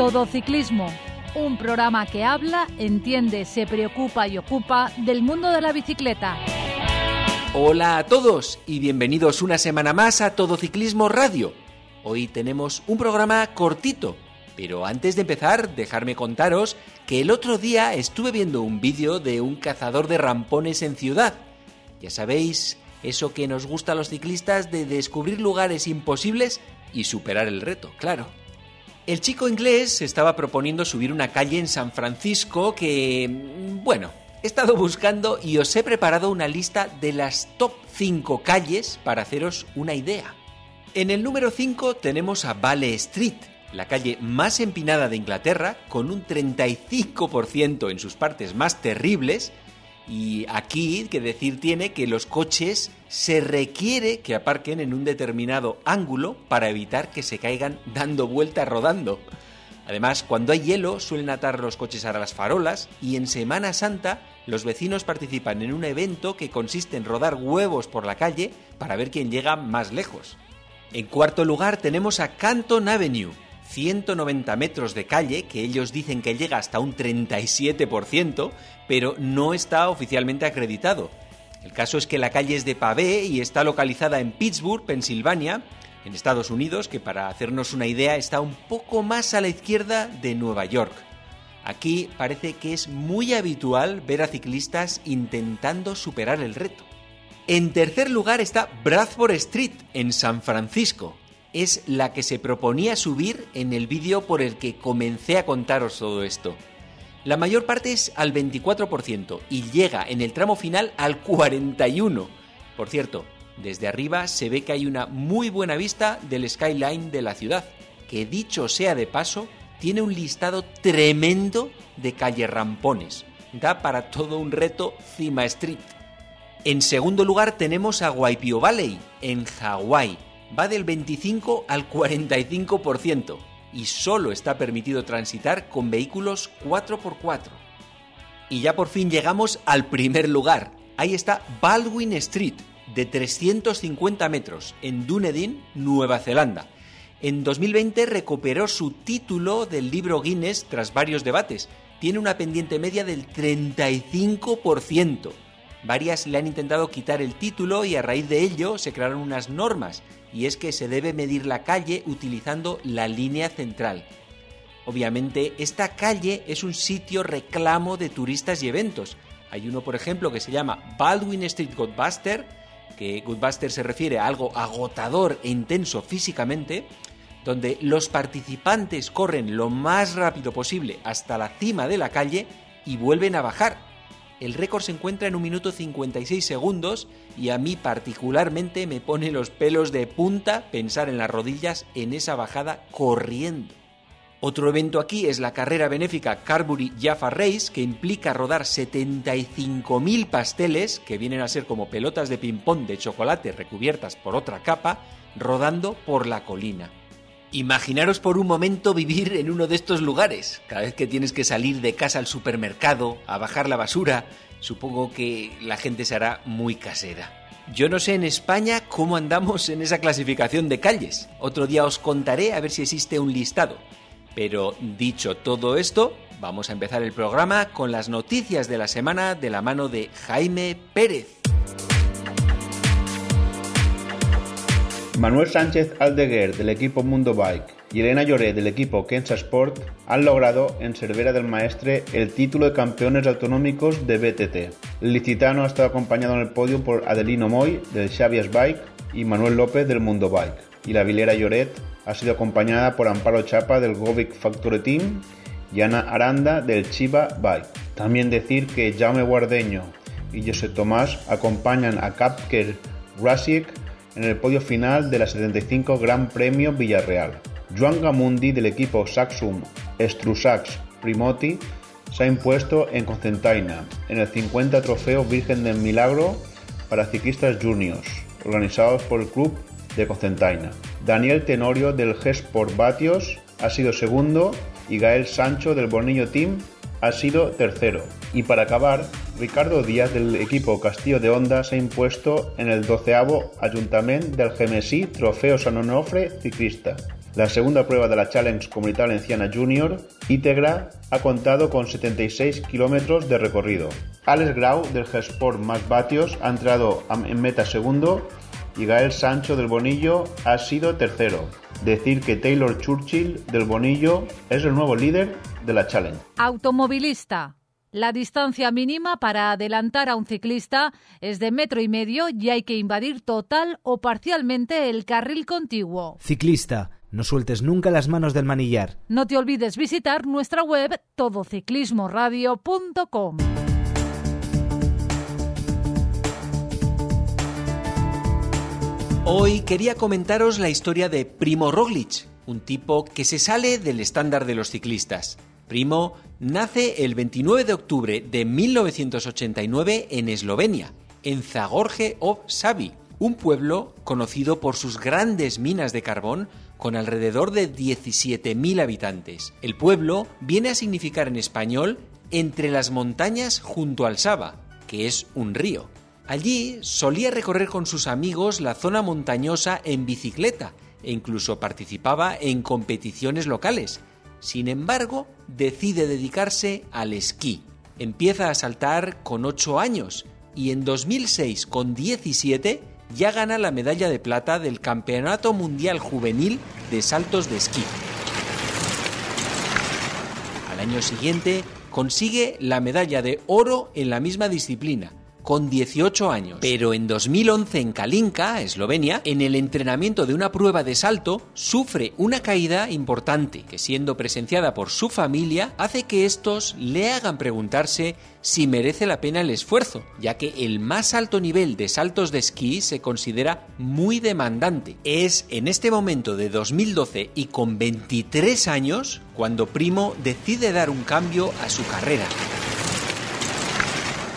Todo Ciclismo, un programa que habla, entiende, se preocupa y ocupa del mundo de la bicicleta. Hola a todos y bienvenidos una semana más a Todo Ciclismo Radio. Hoy tenemos un programa cortito, pero antes de empezar, dejarme contaros que el otro día estuve viendo un vídeo de un cazador de rampones en ciudad. Ya sabéis, eso que nos gusta a los ciclistas de descubrir lugares imposibles y superar el reto, claro. El chico inglés estaba proponiendo subir una calle en San Francisco que, mm, bueno, he estado buscando y os he preparado una lista de las top 5 calles para haceros una idea. En el número 5 tenemos a Vale Street, la calle más empinada de Inglaterra, con un 35% en sus partes más terribles y aquí, que decir tiene que los coches se requiere que aparquen en un determinado ángulo para evitar que se caigan dando vueltas rodando. Además, cuando hay hielo suelen atar los coches a las farolas y en Semana Santa los vecinos participan en un evento que consiste en rodar huevos por la calle para ver quién llega más lejos. En cuarto lugar tenemos a Canton Avenue, 190 metros de calle, que ellos dicen que llega hasta un 37%, pero no está oficialmente acreditado. El caso es que la calle es de pavé y está localizada en Pittsburgh, Pensilvania, en Estados Unidos, que para hacernos una idea está un poco más a la izquierda de Nueva York. Aquí parece que es muy habitual ver a ciclistas intentando superar el reto. En tercer lugar está Bradford Street, en San Francisco, es la que se proponía subir en el vídeo por el que comencé a contaros todo esto. La mayor parte es al 24% y llega en el tramo final al 41%. Por cierto, desde arriba se ve que hay una muy buena vista del skyline de la ciudad, que dicho sea de paso, tiene un listado tremendo de calle rampones. Da para todo un reto Cima Street. En segundo lugar tenemos a Waipio Valley, en Hawái, va del 25 al 45% y solo está permitido transitar con vehículos 4x4. Y ya por fin llegamos al primer lugar. Ahí está Baldwin Street, de 350 metros, en Dunedin, Nueva Zelanda. En 2020 recuperó su título del libro Guinness tras varios debates. Tiene una pendiente media del 35%. Varias le han intentado quitar el título y a raíz de ello se crearon unas normas y es que se debe medir la calle utilizando la línea central. Obviamente, esta calle es un sitio reclamo de turistas y eventos. Hay uno, por ejemplo, que se llama Baldwin Street Godbuster, que Godbuster se refiere a algo agotador e intenso físicamente, donde los participantes corren lo más rápido posible hasta la cima de la calle y vuelven a bajar el récord se encuentra en un minuto 56 segundos y a mí particularmente me pone los pelos de punta pensar en las rodillas en esa bajada corriendo. Otro evento aquí es la carrera benéfica Carbury Jaffa Race, que implica rodar 75.000 pasteles, que vienen a ser como pelotas de ping-pong de chocolate recubiertas por otra capa, rodando por la colina. Imaginaros por un momento vivir en uno de estos lugares. Cada vez que tienes que salir de casa al supermercado, a bajar la basura, supongo que la gente se hará muy casera. Yo no sé en España cómo andamos en esa clasificación de calles. Otro día os contaré a ver si existe un listado. Pero dicho todo esto, vamos a empezar el programa con las noticias de la semana de la mano de Jaime Pérez. Manuel Sánchez Aldeguer del equipo Mundo Bike y Elena Lloré del equipo Kensa Sport han logrado en Cervera del Maestre el título de campeones autonómicos de BTT. El licitano ha estado acompañado en el podio por Adelino Moy del Xavias Bike y Manuel López del Mundo Bike. Y la vilera Lloret ha sido acompañada por Amparo Chapa del Govic Factory Team y Ana Aranda del Chiva Bike. También decir que Jaume Guardeño y José Tomás acompañan a Kapker Rasiek en el podio final de la 75 Gran Premio Villarreal. Joan Gamundi del equipo Saxum Strusax Primoti se ha impuesto en Concentaina en el 50 Trofeo Virgen del Milagro para ciclistas juniors, organizados por el club de Concentaina. Daniel Tenorio del G-Sport Batios ha sido segundo y Gael Sancho del Bonillo Team ha sido tercero. Y para acabar, Ricardo Díaz del equipo Castillo de Onda se ha impuesto en el doceavo Ayuntamiento del Gemesí Trofeo San Onofre Ciclista. La segunda prueba de la Challenge Comunidad Valenciana Junior, íntegra, ha contado con 76 kilómetros de recorrido. Alex Grau del G-Sport más vatios ha entrado en meta segundo y Gael Sancho del Bonillo ha sido tercero. Decir que Taylor Churchill del Bonillo es el nuevo líder de la Challenge. Automovilista. La distancia mínima para adelantar a un ciclista es de metro y medio y hay que invadir total o parcialmente el carril contiguo. Ciclista, no sueltes nunca las manos del manillar. No te olvides visitar nuestra web todociclismoradio.com. Hoy quería comentaros la historia de Primo Roglic, un tipo que se sale del estándar de los ciclistas. Primo nace el 29 de octubre de 1989 en Eslovenia, en Zagorje o Savi, un pueblo conocido por sus grandes minas de carbón con alrededor de 17.000 habitantes. El pueblo viene a significar en español entre las montañas junto al Saba, que es un río. Allí solía recorrer con sus amigos la zona montañosa en bicicleta e incluso participaba en competiciones locales, sin embargo, decide dedicarse al esquí. Empieza a saltar con 8 años y en 2006, con 17, ya gana la medalla de plata del Campeonato Mundial Juvenil de Saltos de Esquí. Al año siguiente, consigue la medalla de oro en la misma disciplina, con 18 años. Pero en 2011 en Kalinka, Eslovenia, en el entrenamiento de una prueba de salto, sufre una caída importante que siendo presenciada por su familia hace que estos le hagan preguntarse si merece la pena el esfuerzo, ya que el más alto nivel de saltos de esquí se considera muy demandante. Es en este momento de 2012 y con 23 años cuando Primo decide dar un cambio a su carrera.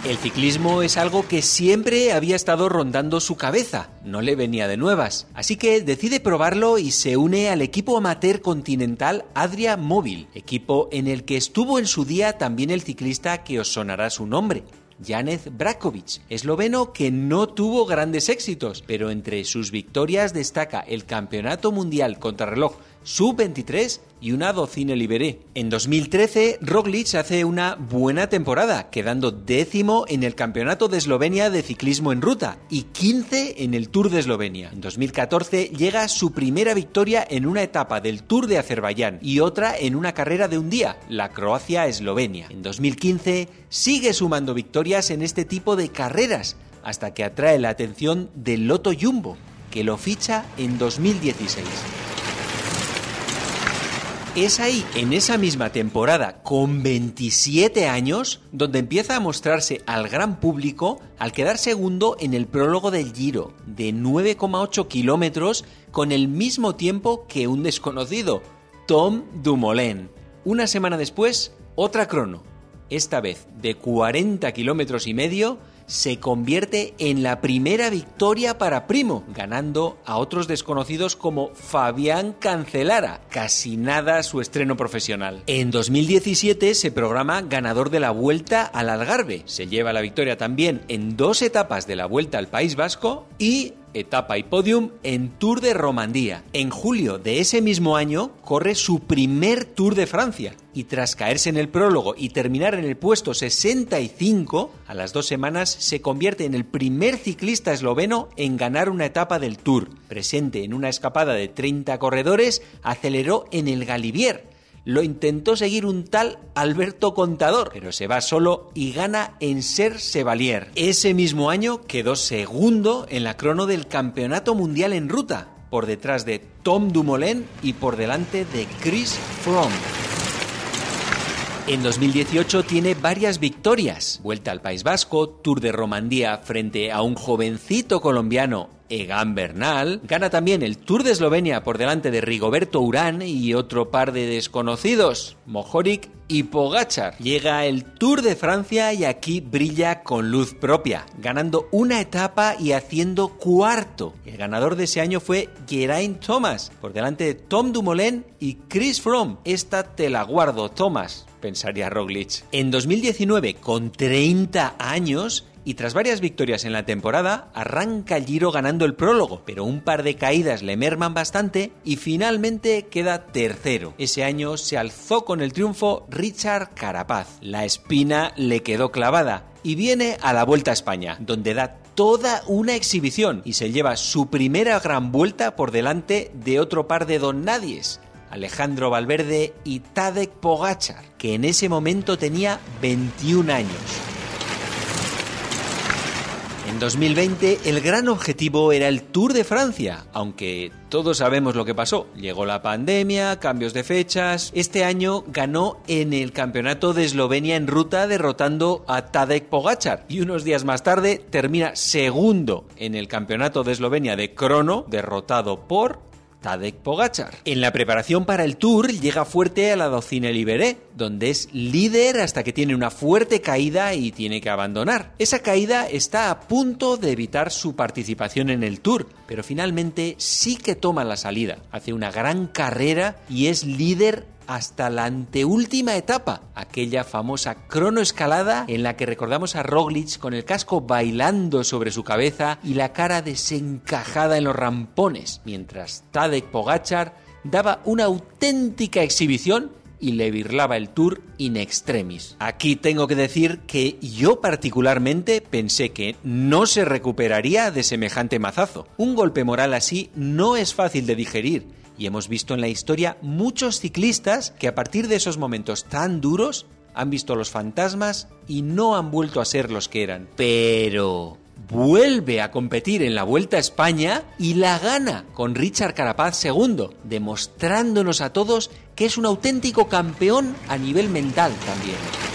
El ciclismo es algo que siempre había estado rondando su cabeza, no le venía de nuevas, así que decide probarlo y se une al equipo amateur continental Adria Móvil, equipo en el que estuvo en su día también el ciclista que os sonará su nombre, Janez Brakovic, esloveno que no tuvo grandes éxitos, pero entre sus victorias destaca el Campeonato Mundial Contrarreloj sub-23 y una docina liberé. En 2013, Roglic hace una buena temporada, quedando décimo en el Campeonato de Eslovenia de Ciclismo en Ruta y 15 en el Tour de Eslovenia. En 2014 llega su primera victoria en una etapa del Tour de Azerbaiyán y otra en una carrera de un día, la Croacia-Eslovenia. En 2015 sigue sumando victorias en este tipo de carreras, hasta que atrae la atención del Loto Jumbo, que lo ficha en 2016. Es ahí, en esa misma temporada, con 27 años, donde empieza a mostrarse al gran público al quedar segundo en el prólogo del Giro, de 9,8 kilómetros, con el mismo tiempo que un desconocido, Tom Dumoulin. Una semana después, otra crono, esta vez de 40 kilómetros y medio, se convierte en la primera victoria para Primo, ganando a otros desconocidos como Fabián Cancelara, casi nada su estreno profesional. En 2017 se programa ganador de la Vuelta al Algarve, se lleva la victoria también en dos etapas de la Vuelta al País Vasco y etapa y podium en Tour de Romandía. En julio de ese mismo año corre su primer Tour de Francia y tras caerse en el prólogo y terminar en el puesto 65, a las dos semanas se convierte en el primer ciclista esloveno en ganar una etapa del Tour. Presente en una escapada de 30 corredores, aceleró en el Galivier, lo intentó seguir un tal Alberto Contador, pero se va solo y gana en Ser Sevalier. Ese mismo año quedó segundo en la crono del Campeonato Mundial en Ruta, por detrás de Tom Dumoulin y por delante de Chris Froome. En 2018 tiene varias victorias. Vuelta al País Vasco, Tour de Romandía frente a un jovencito colombiano Egan Bernal. Gana también el Tour de Eslovenia por delante de Rigoberto Urán y otro par de desconocidos, Mohoric y Pogachar. Llega el Tour de Francia y aquí brilla con luz propia, ganando una etapa y haciendo cuarto. El ganador de ese año fue Geraint Thomas, por delante de Tom Dumoulin y Chris Froome. Esta te la guardo, Thomas pensaría Roglic. En 2019, con 30 años, y tras varias victorias en la temporada, arranca el Giro ganando el prólogo, pero un par de caídas le merman bastante y finalmente queda tercero. Ese año se alzó con el triunfo Richard Carapaz. La espina le quedó clavada y viene a la Vuelta a España, donde da toda una exhibición y se lleva su primera gran vuelta por delante de otro par de don nadies, Alejandro Valverde y Tadek Pogachar, que en ese momento tenía 21 años. En 2020 el gran objetivo era el Tour de Francia, aunque todos sabemos lo que pasó. Llegó la pandemia, cambios de fechas. Este año ganó en el Campeonato de Eslovenia en ruta derrotando a Tadek Pogachar y unos días más tarde termina segundo en el Campeonato de Eslovenia de crono derrotado por Tadek Pogachar. En la preparación para el Tour llega fuerte a la docina Liberé, donde es líder hasta que tiene una fuerte caída y tiene que abandonar. Esa caída está a punto de evitar su participación en el Tour, pero finalmente sí que toma la salida. Hace una gran carrera y es líder hasta la anteúltima etapa, aquella famosa cronoescalada en la que recordamos a Roglic con el casco bailando sobre su cabeza y la cara desencajada en los rampones, mientras Tadek Pogachar daba una auténtica exhibición y le virlaba el tour in extremis. Aquí tengo que decir que yo particularmente pensé que no se recuperaría de semejante mazazo. Un golpe moral así no es fácil de digerir y hemos visto en la historia muchos ciclistas que a partir de esos momentos tan duros han visto los fantasmas y no han vuelto a ser los que eran. Pero vuelve a competir en la Vuelta a España y la gana con Richard Carapaz segundo, demostrándonos a todos que es un auténtico campeón a nivel mental también.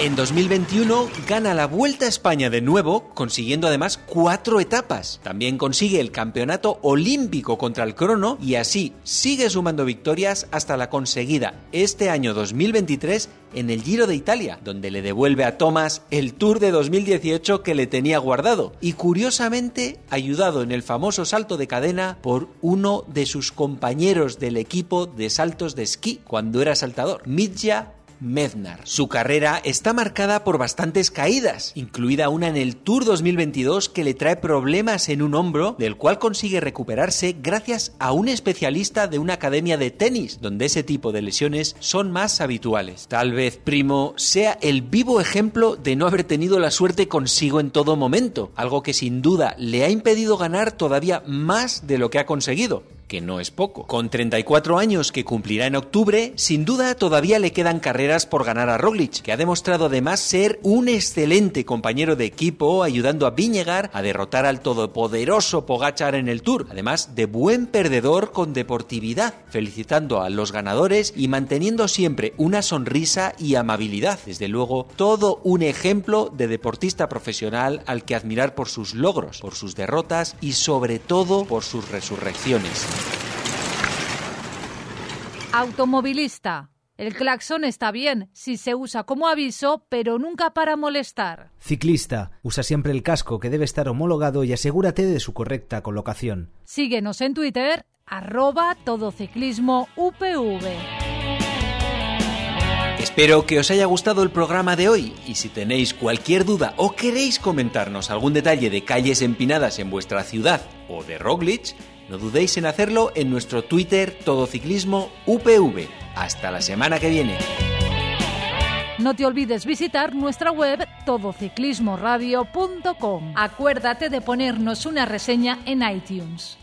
En 2021 gana la Vuelta a España de nuevo, consiguiendo además cuatro etapas. También consigue el campeonato olímpico contra el crono y así sigue sumando victorias hasta la conseguida este año 2023 en el Giro de Italia, donde le devuelve a Thomas el Tour de 2018 que le tenía guardado y curiosamente ayudado en el famoso salto de cadena por uno de sus compañeros del equipo de saltos de esquí cuando era saltador, Mitja Mednar. Su carrera está marcada por bastantes caídas, incluida una en el Tour 2022 que le trae problemas en un hombro, del cual consigue recuperarse gracias a un especialista de una academia de tenis, donde ese tipo de lesiones son más habituales. Tal vez Primo sea el vivo ejemplo de no haber tenido la suerte consigo en todo momento, algo que sin duda le ha impedido ganar todavía más de lo que ha conseguido que no es poco. Con 34 años que cumplirá en octubre, sin duda todavía le quedan carreras por ganar a Roglic, que ha demostrado además ser un excelente compañero de equipo, ayudando a Viñegar a derrotar al todopoderoso Pogachar en el Tour, además de buen perdedor con deportividad, felicitando a los ganadores y manteniendo siempre una sonrisa y amabilidad. Desde luego, todo un ejemplo de deportista profesional al que admirar por sus logros, por sus derrotas y sobre todo por sus resurrecciones. Automovilista. El claxon está bien si se usa como aviso, pero nunca para molestar. Ciclista. Usa siempre el casco que debe estar homologado y asegúrate de su correcta colocación. Síguenos en Twitter, arroba todociclismo UPV. Espero que os haya gustado el programa de hoy y si tenéis cualquier duda o queréis comentarnos algún detalle de calles empinadas en vuestra ciudad o de Roglic, no dudéis en hacerlo en nuestro Twitter Todociclismo UPV. Hasta la semana que viene. No te olvides visitar nuestra web todociclismoradio.com. Acuérdate de ponernos una reseña en iTunes.